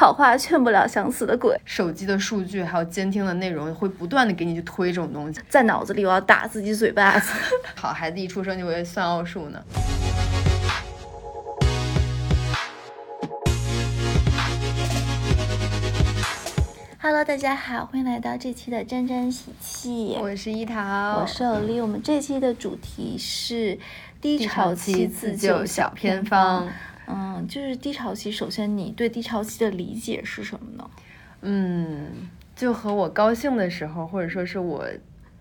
好话劝不了想死的鬼。手机的数据还有监听的内容会不断的给你去推这种东西，在脑子里我要打自己嘴巴子。好孩子一出生就会算奥数呢。Hello，大家好，欢迎来到这期的沾沾喜气。我是一桃，我是欧丽。我们这期的主题是低潮期自救小偏方。嗯，就是低潮期，首先你对低潮期的理解是什么呢？嗯，就和我高兴的时候，或者说是我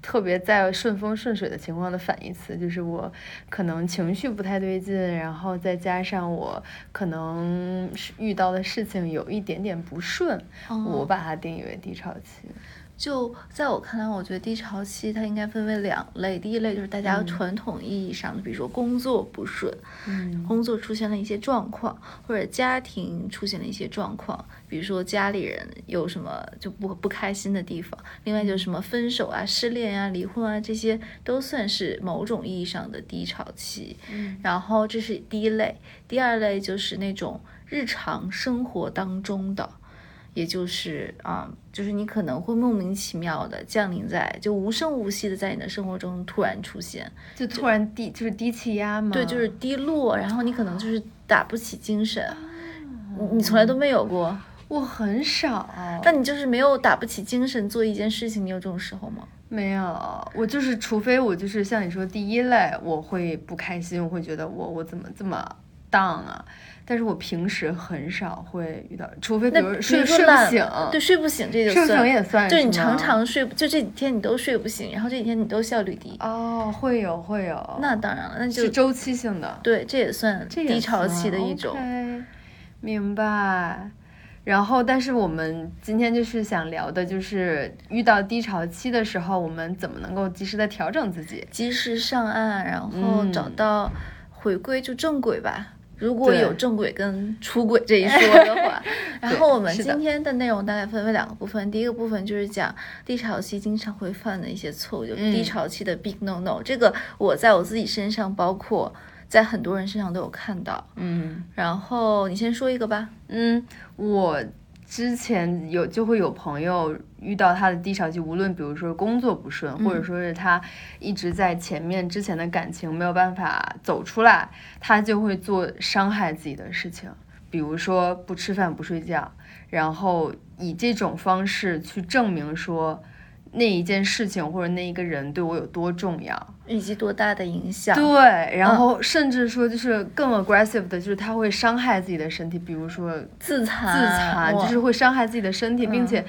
特别在顺风顺水的情况的反义词，就是我可能情绪不太对劲，然后再加上我可能遇到的事情有一点点不顺，我把它定义为低潮期。就在我看来，我觉得低潮期它应该分为两类。第一类就是大家传统意义上的，比如说工作不顺，嗯，工作出现了一些状况，或者家庭出现了一些状况，比如说家里人有什么就不不开心的地方。另外就是什么分手啊、失恋啊、离婚啊，这些都算是某种意义上的低潮期。嗯，然后这是第一类，第二类就是那种日常生活当中的。也就是啊，就是你可能会莫名其妙的降临在，就无声无息的在你的生活中突然出现，就突然低，就是低气压嘛？对，就是低落，然后你可能就是打不起精神。你你从来都没有过？我很少。但你就是没有打不起精神做一件事情，你有这种时候吗？没有，我就是除非我就是像你说第一类，我会不开心，我会觉得我我怎么这么 down 啊。但是我平时很少会遇到，除非比如睡睡不醒，对睡不醒这就睡不醒也算，就你常常睡，就这几天你都睡不醒，然后这几天你都效率低。哦，会有会有。那当然了，那就是周期性的。对，这也算低潮期的一种。明白。然后，但是我们今天就是想聊的，就是遇到低潮期的时候，我们怎么能够及时的调整自己，及时上岸，然后找到回归就正轨吧。如果有正轨跟出轨这一说的话，然后我们今天的内容大概分为两个部分。第一个部分就是讲低潮期经常会犯的一些错误，就低潮期的 big no no。这个我在我自己身上，包括在很多人身上都有看到。嗯，然后你先说一个吧。嗯，我。之前有就会有朋友遇到他的低潮期，无论比如说工作不顺，或者说是他一直在前面之前的感情没有办法走出来，他就会做伤害自己的事情，比如说不吃饭不睡觉，然后以这种方式去证明说。那一件事情或者那一个人对我有多重要，以及多大的影响？对，然后甚至说就是更 aggressive 的，就是他会伤害自己的身体，比如说自残，自残就是会伤害自己的身体，并且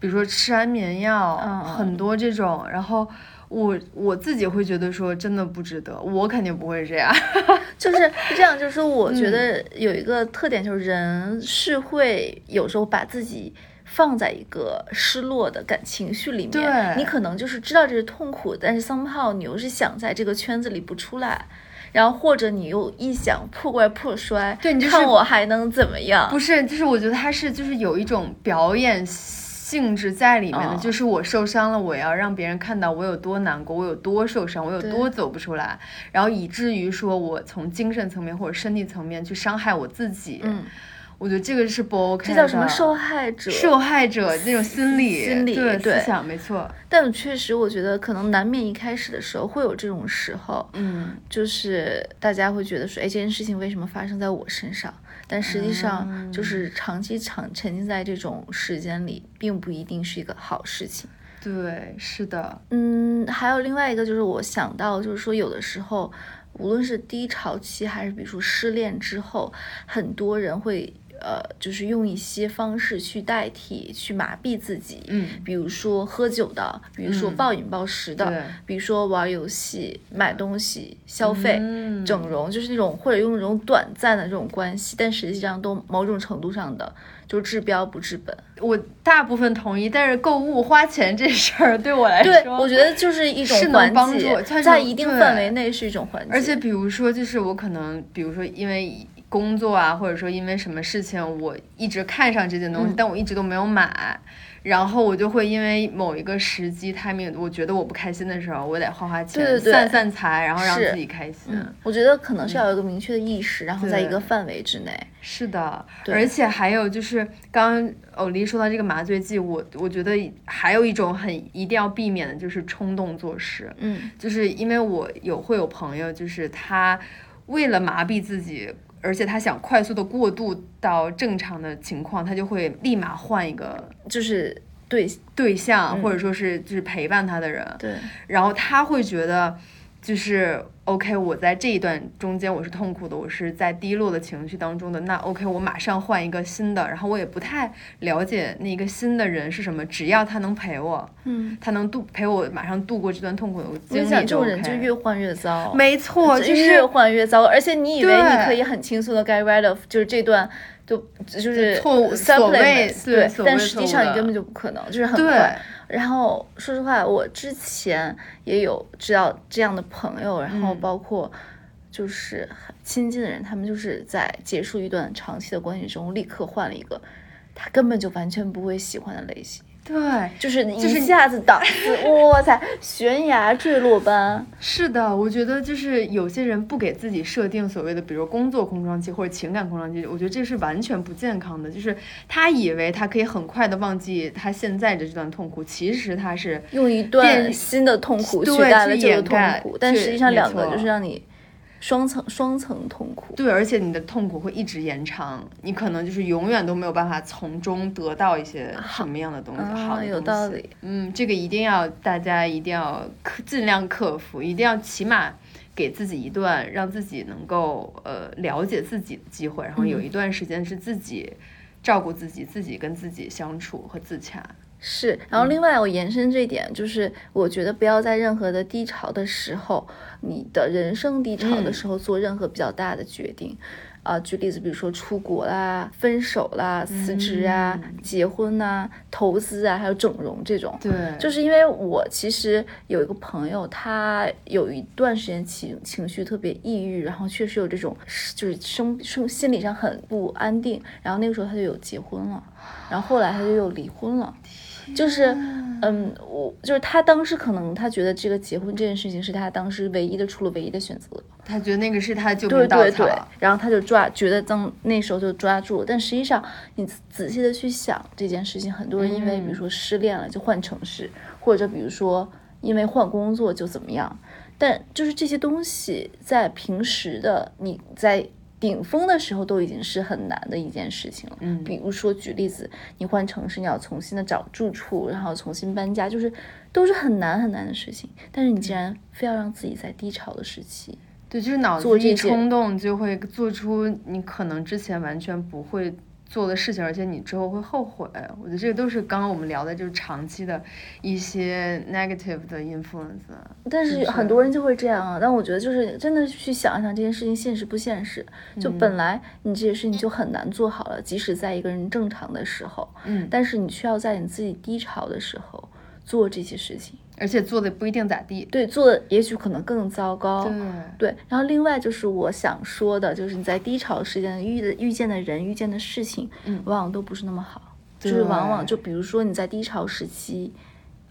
比如说吃安眠药，很多这种。然后我我自己会觉得说真的不值得，我肯定不会这样。就是这样，就是我觉得有一个特点，就是人是会有时候把自己。放在一个失落的感情绪里面，你可能就是知道这是痛苦，但是 somehow 你又是想在这个圈子里不出来，然后或者你又一想破罐破摔，对，你就看我还能怎么样？不是，就是我觉得他是就是有一种表演性质在里面的，就是我受伤了，我要让别人看到我有多难过，我有多受伤，我有多走不出来，然后以至于说我从精神层面或者身体层面去伤害我自己。嗯。我觉得这个是不 OK 的，这叫什么受害者？受害者那种心理、心理对思想，没错。但确实，我觉得可能难免一开始的时候会有这种时候，嗯，就是大家会觉得说，哎，这件事情为什么发生在我身上？但实际上，就是长期长沉浸在这种时间里，并不一定是一个好事情。对，是的。嗯，还有另外一个就是我想到，就是说有的时候，无论是低潮期还是比如说失恋之后，很多人会。呃，就是用一些方式去代替，去麻痹自己，嗯，比如说喝酒的，比如说暴饮暴食的，比如说玩游戏、买东西、消费、整容，就是那种或者用那种短暂的这种关系，但实际上都某种程度上的就治标不治本。我大部分同意，但是购物花钱这事儿对我来说，对我觉得就是一种缓解，在一定范围内是一种缓解。而且比如说，就是我可能，比如说因为。工作啊，或者说因为什么事情，我一直看上这件东西，但我一直都没有买。然后我就会因为某一个时机 timing，我觉得我不开心的时候，我得花花钱散散财，然后让自己开心。我觉得可能是要有一个明确的意识，然后在一个范围之内。是的，而且还有就是刚刚欧丽说到这个麻醉剂，我我觉得还有一种很一定要避免的就是冲动做事。嗯，就是因为我有会有朋友，就是他为了麻痹自己。而且他想快速的过渡到正常的情况，他就会立马换一个，就是对对象，或者说是就是陪伴他的人。对，然后他会觉得，就是。OK，我在这一段中间我是痛苦的，我是在低落的情绪当中的。那 OK，我马上换一个新的，然后我也不太了解那个新的人是什么，只要他能陪我，嗯，他能度陪我马上度过这段痛苦的经历。我这种人就越换越糟，没错，就是越换越糟。而且你以为你可以很轻松的 get rid of，就是这段就就是错误所谓对，但实际上你根本就不可能，就是很快。然后说实话，我之前也有知道这样的朋友，然后包括就是很亲近的人，他们就是在结束一段长期的关系中，立刻换了一个他根本就完全不会喜欢的类型。对，就是一下子档次，哇塞，悬崖坠落般。是的，我觉得就是有些人不给自己设定所谓的，比如工作空窗期或者情感空窗期，我觉得这是完全不健康的。就是他以为他可以很快的忘记他现在的这段痛苦，其实他是用一段新的痛苦取代了这个痛苦，但实际上两个就是让你。双层双层痛苦，对，而且你的痛苦会一直延长，你可能就是永远都没有办法从中得到一些什么样的东西，好有道理。嗯，这个一定要大家一定要克尽量克服，一定要起码给自己一段让自己能够呃了解自己的机会，然后有一段时间是自己照顾自己，自己跟自己相处和自洽。是，然后另外我延伸这一点，就是我觉得不要在任何的低潮的时候，你的人生低潮的时候做任何比较大的决定，啊，举例子，比如说出国啦、分手啦、辞职啊、结婚呐、投资啊，还有整容这种。对，就是因为我其实有一个朋友，他有一段时间情情绪特别抑郁，然后确实有这种就是生生心理上很不安定，然后那个时候他就有结婚了，然后后来他就又离婚了。就是，嗯，我就是他当时可能他觉得这个结婚这件事情是他当时唯一的出路，唯一的选择。他觉得那个是他救命稻草，然后他就抓，觉得当那时候就抓住了。但实际上，你仔细的去想这件事情，很多人因为比如说失恋了就换城市，或者比如说因为换工作就怎么样。但就是这些东西在平时的你在。顶峰的时候都已经是很难的一件事情了。嗯，比如说举例子，你换城市，你要重新的找住处，然后重新搬家，就是都是很难很难的事情。但是你竟然非要让自己在低潮的时期，对，就是脑子一冲动就会做出你可能之前完全不会。做的事情，而且你之后会后悔。我觉得这个都是刚刚我们聊的，就是长期的一些 negative 的 influence。但是很多人就会这样啊。但我觉得就是真的去想一想这件事情现实不现实。就本来你这些事情就很难做好了，即使在一个人正常的时候，嗯，但是你需要在你自己低潮的时候做这些事情。而且做的不一定咋地，对，做的也许可能更糟糕，对。对。然后另外就是我想说的，就是你在低潮时间遇的遇见的人、遇见的事情，嗯，往往都不是那么好，就是往往就比如说你在低潮时期，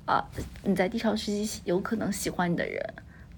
啊，你在低潮时期有可能喜欢你的人。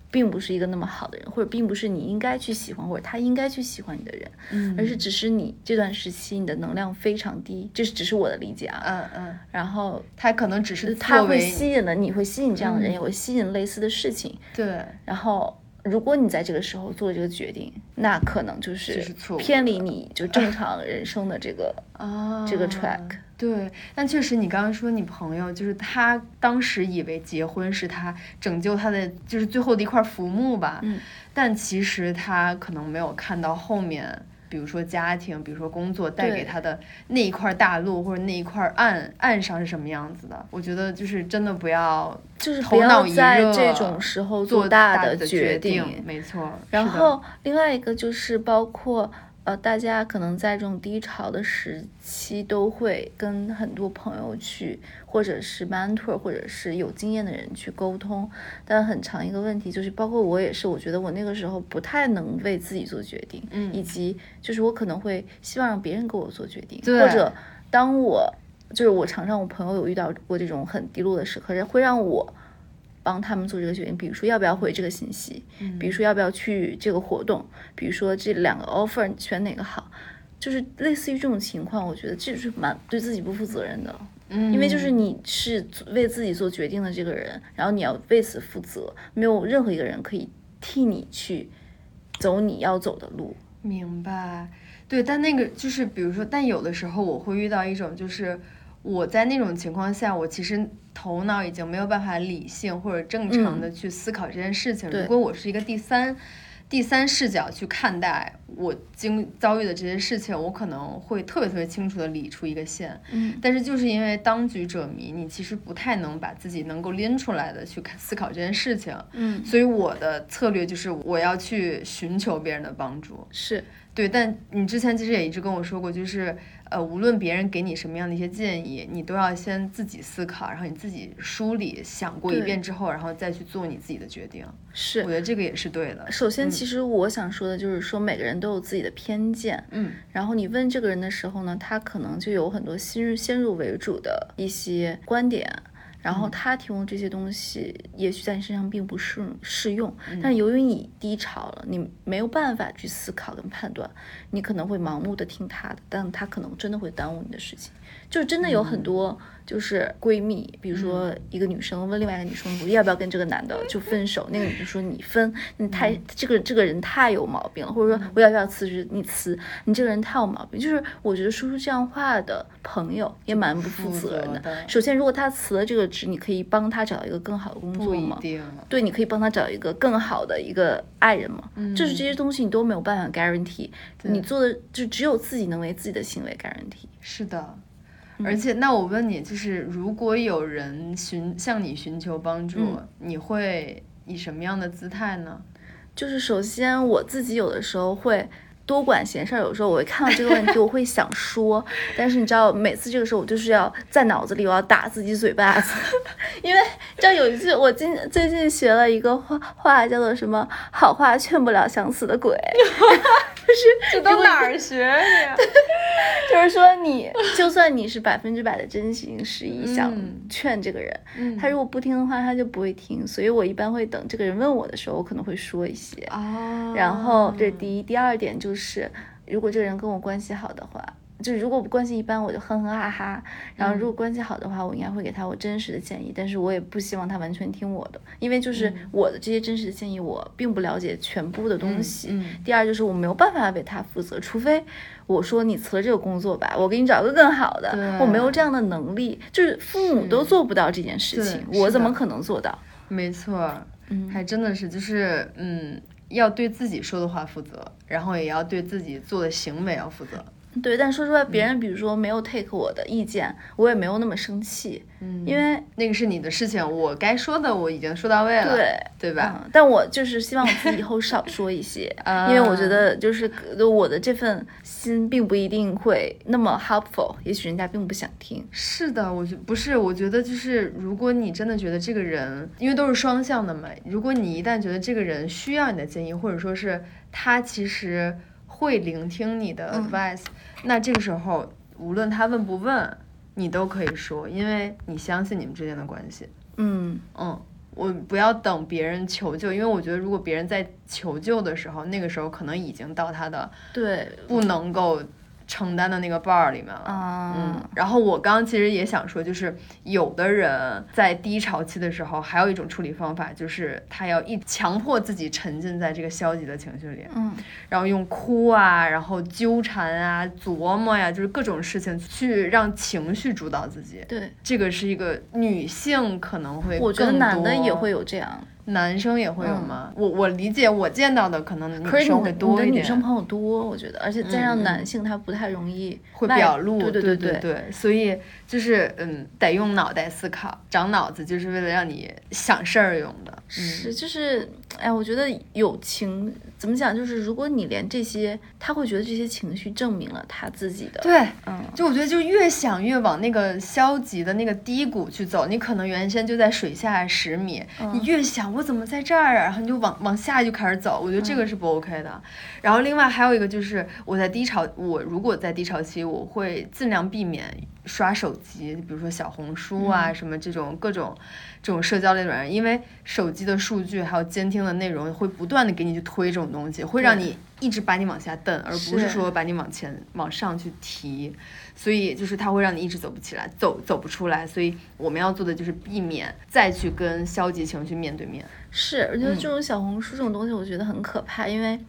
并不是一个那么好的人，或者并不是你应该去喜欢，或者他应该去喜欢你的人，嗯，而是只是你这段时期你的能量非常低，这是只是我的理解啊，嗯嗯，然后他可能只是他会吸引了，你会吸引这样的人，也会吸引类似的事情，对，然后如果你在这个时候做这个决定，那可能就是偏离你就正常人生的这个 啊这个 track。对，但确实，你刚刚说你朋友，就是他当时以为结婚是他拯救他的，就是最后的一块浮木吧。嗯。但其实他可能没有看到后面，比如说家庭，比如说工作带给他的那一块大陆或者那一块岸岸上是什么样子的。我觉得就是真的不要，就是不要在这种时候做大的决定。没错。然后另外一个就是包括。呃，大家可能在这种低潮的时期，都会跟很多朋友去，或者是 mentor，或者是有经验的人去沟通。但很长一个问题就是，包括我也是，我觉得我那个时候不太能为自己做决定，嗯，以及就是我可能会希望让别人给我做决定，或者当我就是我常常我朋友有遇到过这种很低落的时刻，会让我。帮他们做这个决定，比如说要不要回这个信息，比如说要不要去这个活动，比如说这两个 offer 选哪个好，就是类似于这种情况，我觉得这是蛮对自己不负责任的，嗯，因为就是你是为自己做决定的这个人，然后你要为此负责，没有任何一个人可以替你去走你要走的路。明白，对，但那个就是比如说，但有的时候我会遇到一种就是。我在那种情况下，我其实头脑已经没有办法理性或者正常的去思考这件事情。如果我是一个第三第三视角去看待我经遭遇的这些事情，我可能会特别特别清楚的理出一个线。嗯，但是就是因为当局者迷，你其实不太能把自己能够拎出来的去看思考这件事情。嗯，所以我的策略就是我要去寻求别人的帮助。是对，但你之前其实也一直跟我说过，就是。呃，无论别人给你什么样的一些建议，你都要先自己思考，然后你自己梳理、想过一遍之后，然后再去做你自己的决定。是，我觉得这个也是对的。首先，其实我想说的就是说，每个人都有自己的偏见。嗯，然后你问这个人的时候呢，他可能就有很多先先入为主的一些观点。然后他提供这些东西，也许在你身上并不适适用，但由于你低潮了，你没有办法去思考跟判断，你可能会盲目的听他的，但他可能真的会耽误你的事情。就是真的有很多就是闺蜜，比如说一个女生问另外一个女生，我要不要跟这个男的就分手？那个女生说你分，你太这个这个人太有毛病了，或者说我要不要辞职？你辞，你这个人太有毛病。就是我觉得说出这样话的朋友也蛮不负责任的。首先，如果他辞了这个职，你可以帮他找一个更好的工作吗？对，你可以帮他找一个更好的一个爱人吗？就是这些东西你都没有办法 guarantee，你做的就只有自己能为自己的行为 guarantee。是的。而且，那我问你，就是如果有人寻向你寻求帮助，你会以什么样的姿态呢？就是首先，我自己有的时候会多管闲事儿，有时候我会看到这个问题，我会想说，但是你知道，每次这个时候我就是要在脑子里我要打自己嘴巴子，因为知道有一句我今最近学了一个话话叫做什么“好话劝不了想死的鬼”。就 是这都哪儿学的呀？就是说，你就算你是百分之百的真心实意想劝这个人，他如果不听的话，他就不会听。所以我一般会等这个人问我的时候，我可能会说一些。哦。然后这是第一，第二点就是，如果这个人跟我关系好的话。就如果关系一般，我就哼哼哈哈。然后如果关系好的话，我应该会给他我真实的建议。但是我也不希望他完全听我的，因为就是我的这些真实的建议，我并不了解全部的东西。第二就是我没有办法为他负责，除非我说你辞了这个工作吧，我给你找个更好的。我没有这样的能力，就是父母都做不到这件事情，我怎么可能做到？没错，还真的是就是嗯，要对自己说的话负责，然后也要对自己做的行为要负责。对，但说实话，别人比如说没有 take 我的意见，我也没有那么生气，嗯，因为那个是你的事情，我该说的我已经说到位了，对，对吧？但我就是希望我自己以后 少说一些，因为我觉得就是我的这份心并不一定会那么 helpful，也许人家并不想听。是的，我觉不是，我觉得就是如果你真的觉得这个人，因为都是双向的嘛，如果你一旦觉得这个人需要你的建议，或者说是他其实会聆听你的 advice。那这个时候，无论他问不问，你都可以说，因为你相信你们之间的关系。嗯嗯，我不要等别人求救，因为我觉得如果别人在求救的时候，那个时候可能已经到他的对不能够。承担的那个 bar 里面了，嗯，然后我刚刚其实也想说，就是有的人在低潮期的时候，还有一种处理方法，就是他要一强迫自己沉浸在这个消极的情绪里，嗯，然后用哭啊，然后纠缠啊，琢磨呀，就是各种事情去让情绪主导自己。对，这个是一个女性可能会，我觉得男的也会有这样。男生也会有吗？我我理解，我见到的可能女生会多一点。女生朋友多，我觉得，而且再让男性他不太容易会表露，对对对对，所以就是嗯，得用脑袋思考，长脑子就是为了让你想事儿用的。是，就是哎，我觉得友情怎么讲，就是如果你连这些，他会觉得这些情绪证明了他自己的。对，嗯，就我觉得就越想越往那个消极的那个低谷去走，你可能原先就在水下十米，你越想我怎么在这儿啊。然后你就往往下就开始走，我觉得这个是不 OK 的。然后另外还有一个就是我在低潮，我如果在低潮期，我会尽量避免刷手机，比如说小红书啊什么这种各种这种社交类软件，因为手机的数据还有监听的内容会不断的给你去推这种东西，会让你一直把你往下蹬，而不是说把你往前往上去提。所以就是它会让你一直走不起来，走走不出来。所以我们要做的就是避免再去跟消极情绪面对面。是，我觉得这种小红书这种东西，我觉得很可怕，因为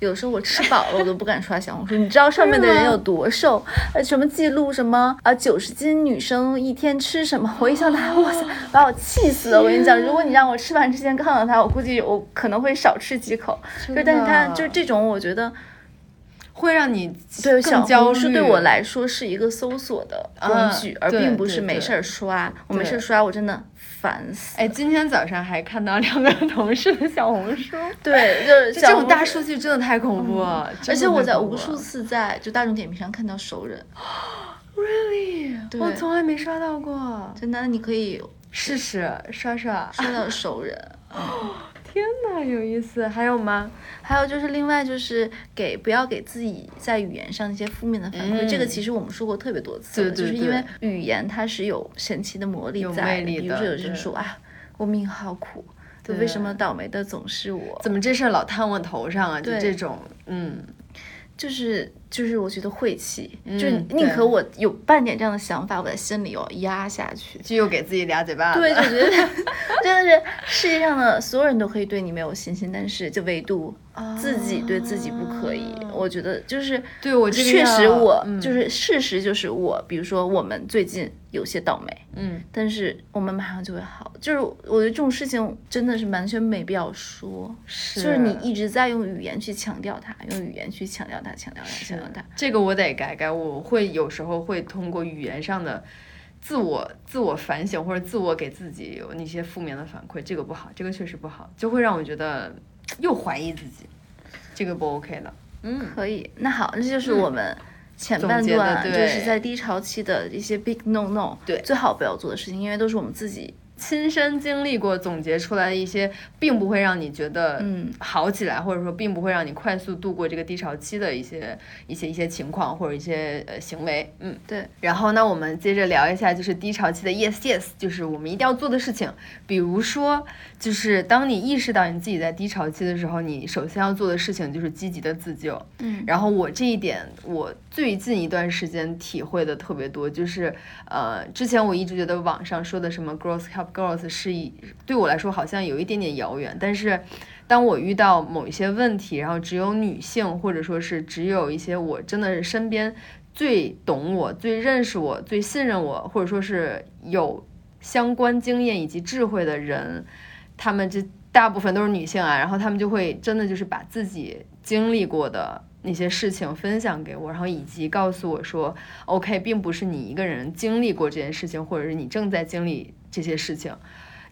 有时候我吃饱了，我都不敢刷小红书。你知道上面的人有多瘦？呃，什么记录什么啊？九十斤女生一天吃什么？我一想他，哇塞，把我气死了！我跟你讲，如果你让我吃饭之前看到他，我估计我可能会少吃几口。就但是他就这种，我觉得。会让你对小红书对我来说是一个搜索的工具，而并不是没事儿刷。我没事儿刷，我真的烦死。哎，今天早上还看到两个 同事的小红书，对，就是这种大数据真的太恐怖了。而且我在无数次在就大众点评上看到熟人，really，我从来没刷到过。真的，你可以试试刷刷，刷到 熟人。天哪，有意思！还有吗？还有就是另外就是给不要给自己在语言上一些负面的反馈，这个其实我们说过特别多次了，就是因为语言它是有神奇的魔力在，比如说有人说啊，我命好苦，就为什么倒霉的总是我？怎么这事儿老摊我头上啊？就这种，嗯。就是就是，我觉得晦气，就是宁可我有半点这样的想法，我在心里要压下去，就又给自己俩嘴巴。对，就觉得 真的是世界上的所有人都可以对你没有信心，但是就唯独自己对自己不可以。我觉得就是对我确实我就是事实就是我，比如说我们最近有些倒霉。嗯，但是我们马上就会好。就是我觉得这种事情真的是完全没必要说，是，就是你一直在用语言去强调它，用语言去强调它，强调它，强调它。这个我得改改，我会有时候会通过语言上的自我自我反省，或者自我给自己有那些负面的反馈，这个不好，这个确实不好，就会让我觉得又怀疑自己，这个不 OK 的。嗯，可以。那好，那就是我们。前半段就是在低潮期的一些 big no no，对，最好不要做的事情，因为都是我们自己。亲身经历过，总结出来的一些，并不会让你觉得嗯好起来，或者说并不会让你快速度过这个低潮期的一些一些一些情况或者一些呃行为，嗯对。然后呢，我们接着聊一下，就是低潮期的 yes yes，就是我们一定要做的事情。比如说，就是当你意识到你自己在低潮期的时候，你首先要做的事情就是积极的自救。嗯。然后我这一点，我最近一段时间体会的特别多，就是呃，之前我一直觉得网上说的什么 girls help。Girls 是一对我来说好像有一点点遥远，但是当我遇到某一些问题，然后只有女性或者说是只有一些我真的是身边最懂我、最认识我、最信任我，或者说是有相关经验以及智慧的人，他们这大部分都是女性啊，然后他们就会真的就是把自己经历过的那些事情分享给我，然后以及告诉我说，OK，并不是你一个人经历过这件事情，或者是你正在经历。这些事情，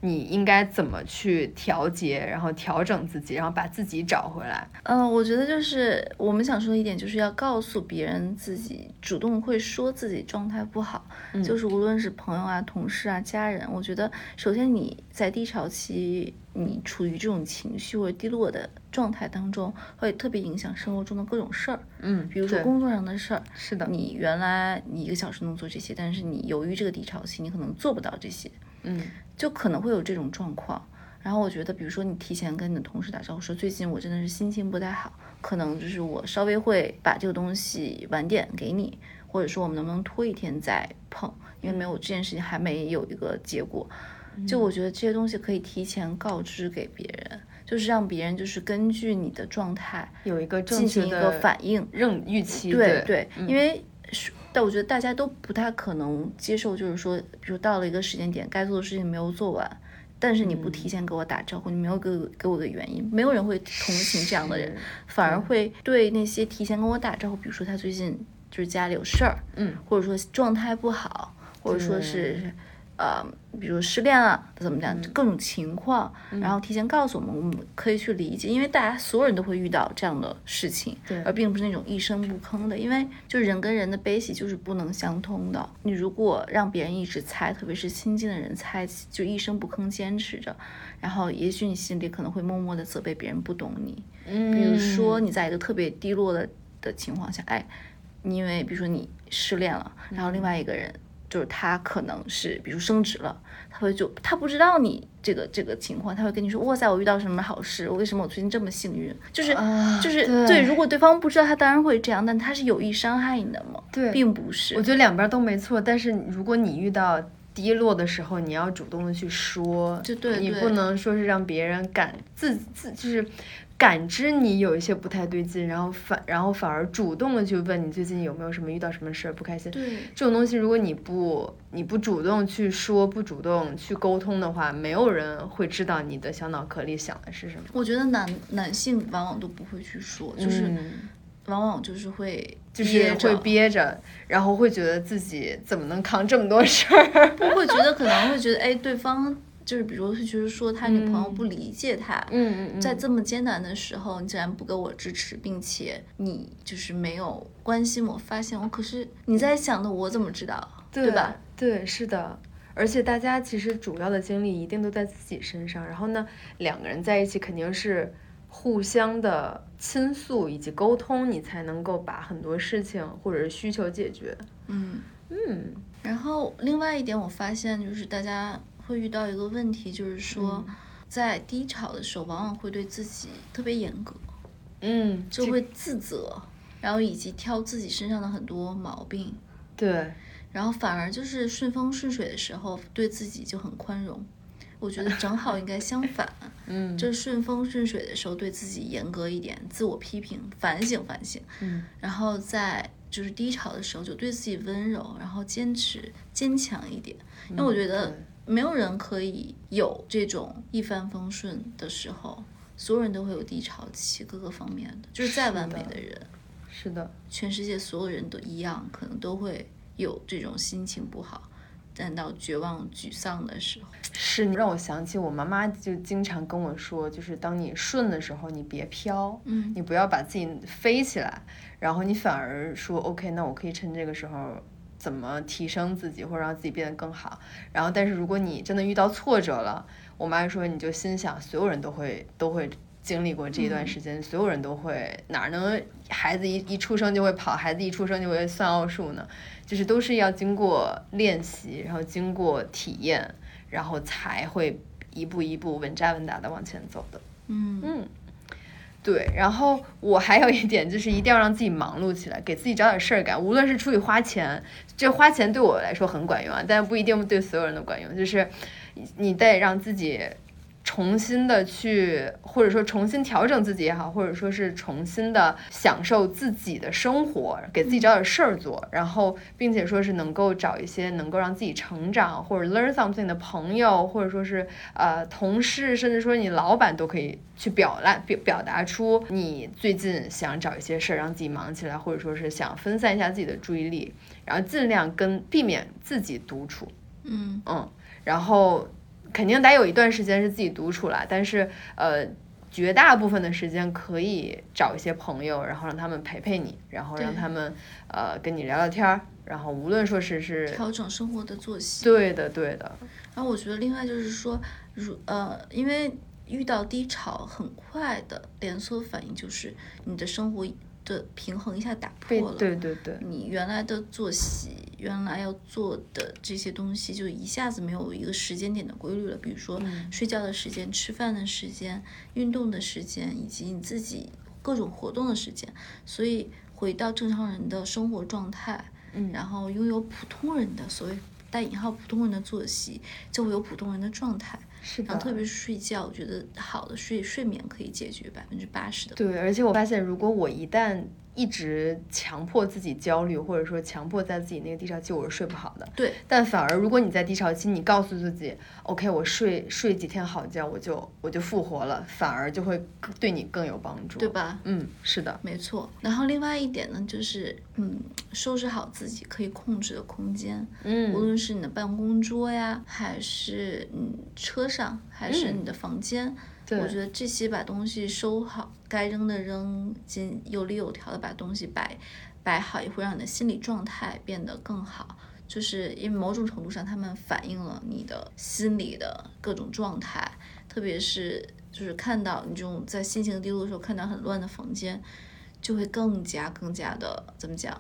你应该怎么去调节，然后调整自己，然后把自己找回来？嗯，我觉得就是我们想说的一点，就是要告诉别人自己主动会说自己状态不好，就是无论是朋友啊、同事啊、家人，我觉得首先你在低潮期，你处于这种情绪或者低落的状态当中，会特别影响生活中的各种事儿。嗯，比如说工作上的事儿，是的，你原来你一个小时能做这些，但是你由于这个低潮期，你可能做不到这些。嗯，就可能会有这种状况。然后我觉得，比如说你提前跟你的同事打招呼说，最近我真的是心情不太好，可能就是我稍微会把这个东西晚点给你，或者说我们能不能拖一天再碰，因为没有这件事情还没有一个结果。就我觉得这些东西可以提前告知给别人，就是让别人就是根据你的状态有一个进行一个反应，认预期。对对，因为。但我觉得大家都不太可能接受，就是说，比如到了一个时间点，该做的事情没有做完，但是你不提前给我打招呼，你没有给给我个原因，没有人会同情这样的人，反而会对那些提前跟我打招呼，比如说他最近就是家里有事儿，嗯，或者说状态不好，或者说是。呃，比如失恋了，怎么讲，各种情况，然后提前告诉我们，我们可以去理解，因为大家所有人都会遇到这样的事情，对，而并不是那种一声不吭的，因为就人跟人的悲喜就是不能相通的。你如果让别人一直猜，特别是亲近的人猜，就一声不吭坚持着，然后也许你心里可能会默默的责备别人不懂你。嗯，比如说你在一个特别低落的的情况下，哎，因为比如说你失恋了，然后另外一个人。就是他可能是，比如升职了，他会就他不知道你这个这个情况，他会跟你说，哇塞，我遇到什么好事，我为什么我最近这么幸运？就是就是对，如果对方不知道，他当然会这样，但他是有意伤害你的吗？对，并不是。我觉得两边都没错，但是如果你遇到低落的时候，你要主动的去说，就对，你不能说是让别人感自自就是。感知你有一些不太对劲，然后反然后反而主动的去问你最近有没有什么遇到什么事儿不开心。对这种东西，如果你不你不主动去说，不主动去沟通的话，没有人会知道你的小脑壳里想的是什么。我觉得男男性往往都不会去说，就是往往就是会就是会憋着，然后会觉得自己怎么能扛这么多事儿？不会觉得可能会觉得哎对方。就是比如，就是说他女朋友不理解他，嗯嗯在这么艰难的时候，你竟然不给我支持，并且你就是没有关心我，发现我，可是你在想的，我怎么知道？对吧？对，是的。而且大家其实主要的精力一定都在自己身上，然后呢，两个人在一起肯定是互相的倾诉以及沟通，你才能够把很多事情或者是需求解决。嗯嗯。然后另外一点，我发现就是大家。会遇到一个问题，就是说，在低潮的时候，往往会对自己特别严格，嗯，就会自责，然后以及挑自己身上的很多毛病，对，然后反而就是顺风顺水的时候，对自己就很宽容。我觉得正好应该相反，嗯，就是顺风顺水的时候对自己严格一点，自我批评，反省反省，嗯，然后在就是低潮的时候就对自己温柔，然后坚持坚强一点，因为我觉得。没有人可以有这种一帆风顺的时候，所有人都会有低潮期，各个方面的。就是再完美的人，是的，全世界所有人都一样，可能都会有这种心情不好、感到绝望、沮丧的时候。是，让我想起我妈妈就经常跟我说，就是当你顺的时候，你别飘，嗯，你不要把自己飞起来，然后你反而说，OK，那我可以趁这个时候。怎么提升自己或者让自己变得更好？然后，但是如果你真的遇到挫折了，我妈说你就心想，所有人都会都会经历过这一段时间，所有人都会哪能孩子一一出生就会跑，孩子一出生就会算奥数呢？就是都是要经过练习，然后经过体验，然后才会一步一步稳扎稳打的往前走的。嗯嗯。对，然后我还有一点就是一定要让自己忙碌起来，给自己找点事儿干。无论是出去花钱，这花钱对我来说很管用啊，但不一定对所有人都管用。就是你得让自己。重新的去，或者说重新调整自己也好，或者说是重新的享受自己的生活，给自己找点事儿做，然后并且说是能够找一些能够让自己成长或者 learn something 的朋友，或者说是呃同事，甚至说你老板都可以去表达表表达出你最近想找一些事儿让自己忙起来，或者说是想分散一下自己的注意力，然后尽量跟避免自己独处，嗯嗯，然后。肯定得有一段时间是自己独处了，但是呃，绝大部分的时间可以找一些朋友，然后让他们陪陪你，然后让他们呃跟你聊聊天儿，然后无论说是是调整生活的作息，对的对的。然后我觉得另外就是说，如呃，因为遇到低潮，很快的连锁反应就是你的生活。的平衡一下打破了，对对对，你原来的作息，原来要做的这些东西，就一下子没有一个时间点的规律了。比如说睡觉的时间、吃饭的时间、运动的时间，以及你自己各种活动的时间。所以回到正常人的生活状态，嗯，然后拥有普通人的所谓带引号普通人的作息，就会有普通人的状态。是的，特别是睡觉，我觉得好的睡睡眠可以解决百分之八十的。对，而且我发现，如果我一旦一直强迫自己焦虑，或者说强迫在自己那个低潮期，我是睡不好的。对。但反而如果你在低潮期，你告诉自己，OK，我睡睡几天好觉，我就我就复活了，反而就会对你更有帮助，对吧？嗯，是的，没错。然后另外一点呢，就是嗯，收拾好自己可以控制的空间，嗯，无论是你的办公桌呀，还是嗯车上，还是你的房间。我觉得这些把东西收好，该扔的扔，尽有理有条的把东西摆摆好，也会让你的心理状态变得更好。就是因为某种程度上，他们反映了你的心理的各种状态，特别是就是看到你这种在心情低落的时候，看到很乱的房间，就会更加更加的怎么讲，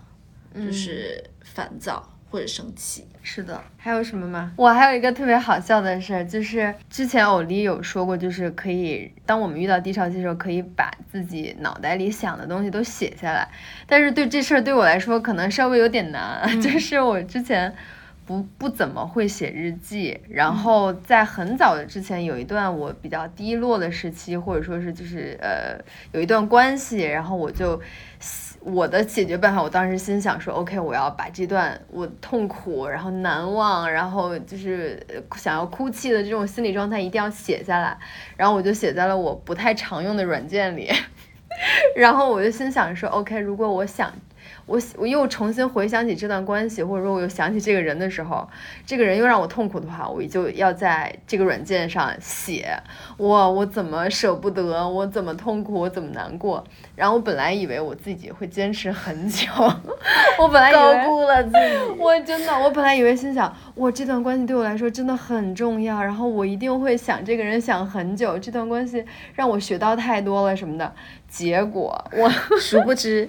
就是烦躁。或者生气，是的，还有什么吗？我还有一个特别好笑的事儿，就是之前欧丽有说过，就是可以当我们遇到低潮期的时候，可以把自己脑袋里想的东西都写下来。但是对这事儿对我来说，可能稍微有点难，就是我之前不不怎么会写日记，然后在很早的之前有一段我比较低落的时期，或者说是就是呃有一段关系，然后我就。我的解决办法，我当时心想说，OK，我要把这段我痛苦，然后难忘，然后就是想要哭泣的这种心理状态一定要写下来，然后我就写在了我不太常用的软件里，然后我就心想说，OK，如果我想。我我又重新回想起这段关系，或者说我又想起这个人的时候，这个人又让我痛苦的话，我就要在这个软件上写我我怎么舍不得，我怎么痛苦，我怎么难过。然后我本来以为我自己会坚持很久，我本来高估了自己，我真的，我本来以为心想，我这段关系对我来说真的很重要，然后我一定会想这个人想很久，这段关系让我学到太多了什么的。结果我 殊不知，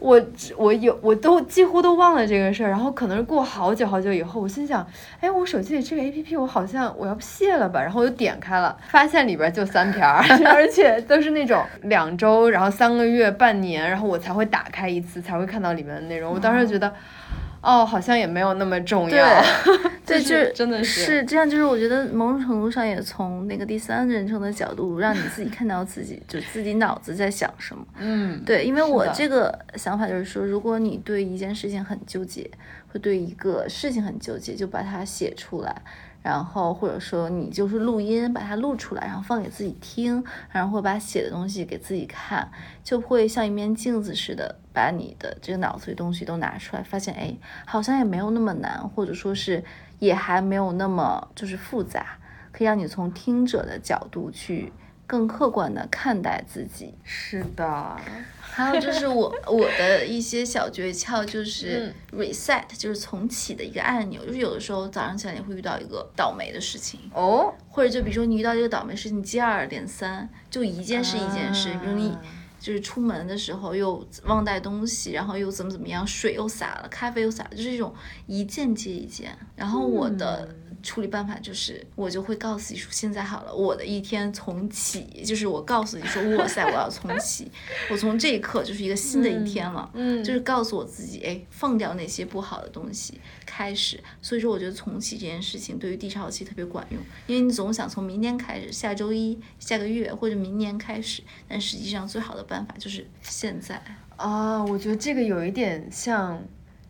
我我有我都几乎都忘了这个事儿，然后可能是过好久好久以后，我心想，哎，我手机里这个 A P P 我好像我要不卸了吧，然后我就点开了，发现里边就三条，而且都是那种两周，然后三个月、半年，然后我才会打开一次，才会看到里面的内容。我当时觉得。哦，好像也没有那么重要。对，就是真的是是这样。就是我觉得某种程度上也从那个第三人称的角度，让你自己看到自己，就自己脑子在想什么。嗯，对，因为我这个想法就是说，如果你对一件事情很纠结，会对一个事情很纠结，就把它写出来。然后或者说你就是录音，把它录出来，然后放给自己听，然后会把写的东西给自己看，就会像一面镜子似的，把你的这个脑子里东西都拿出来，发现哎，好像也没有那么难，或者说是也还没有那么就是复杂，可以让你从听者的角度去更客观的看待自己。是的。还有就是我我的一些小诀窍，就是 reset，就是重启的一个按钮。就是有的时候早上起来你会遇到一个倒霉的事情哦，或者就比如说你遇到这个倒霉事情接二连三，就一件事一件事，比如你就是出门的时候又忘带东西，然后又怎么怎么样，水又洒了，咖啡又洒了，就是这种一件接一件。然后我的。处理办法就是，我就会告诉你说，现在好了，我的一天重启，就是我告诉你说，哇塞，我要重启，我从这一刻就是一个新的一天了，嗯，就是告诉我自己，哎，放掉那些不好的东西，开始。所以说，我觉得重启这件事情对于低潮期特别管用，因为你总想从明天开始，下周一、下个月或者明年开始，但实际上最好的办法就是现在。啊，我觉得这个有一点像。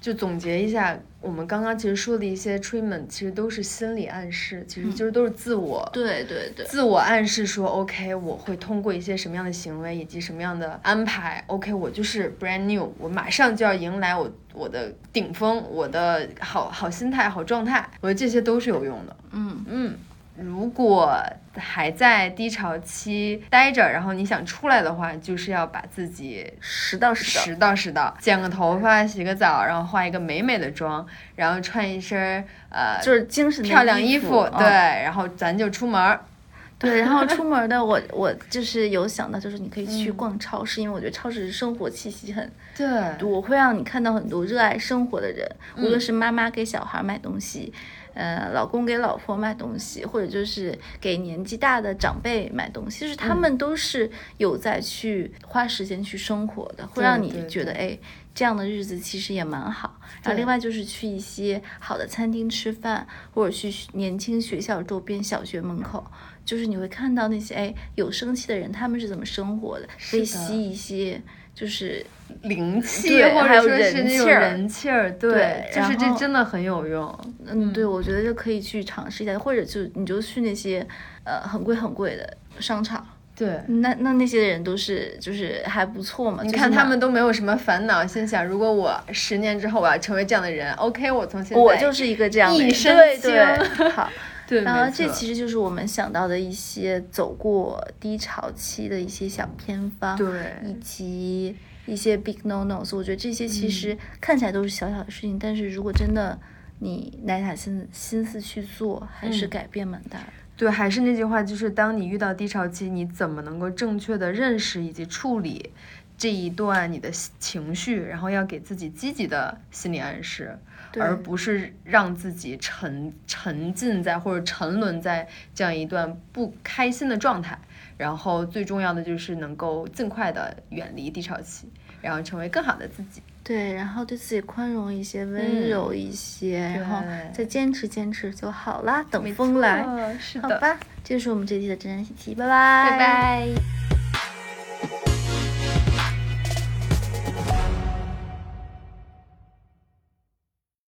就总结一下，我们刚刚其实说的一些 treatment，其实都是心理暗示，其实就是都是自我，对对对，自我暗示说，OK，我会通过一些什么样的行为以及什么样的安排，OK，我就是 brand new，我马上就要迎来我我的顶峰，我的好好心态、好状态，我觉得这些都是有用的。嗯嗯。如果还在低潮期待着，然后你想出来的话，就是要把自己拾到拾到。拾到，剪个头发，洗个澡，然后化一个美美的妆，然后穿一身呃，就是精神漂亮衣服，对，然后咱就出门。对，然后出门的我我就是有想到，就是你可以去逛超市，因为我觉得超市生活气息很对，我，会让你看到很多热爱生活的人，无论是妈妈给小孩买东西。呃，老公给老婆买东西，或者就是给年纪大的长辈买东西，就是他们都是有在去花时间去生活的，会让你觉得哎，这样的日子其实也蛮好。然后另外就是去一些好的餐厅吃饭，或者去年轻学校周边小学门口，就是你会看到那些哎有生气的人，他们是怎么生活的，可以吸一些。就是灵气，或者说是那种人气儿，对，就是这真的很有用。嗯，对，我觉得就可以去尝试一下，或者就你就去那些呃很贵很贵的商场。对，那那那些人都是就是还不错嘛。你看他们都没有什么烦恼，心想如果我十年之后我要成为这样的人，OK，我从现在我就是一个这样的人，对对，好。对，然后这其实就是我们想到的一些走过低潮期的一些小偏方，对，以及一些 big no nos。我觉得这些其实看起来都是小小的事情，但是如果真的你耐下心心思去做，还是改变蛮大的。对，还是那句话，就是当你遇到低潮期，你怎么能够正确的认识以及处理这一段你的情绪，然后要给自己积极的心理暗示。而不是让自己沉沉浸在或者沉沦在这样一段不开心的状态，然后最重要的就是能够尽快的远离低潮期，然后成为更好的自己。对，然后对自己宽容一些，温柔一些，然后再坚持坚持就好啦。等风来，是的。好吧，这就是我们这期的真人喜题，拜拜，拜拜。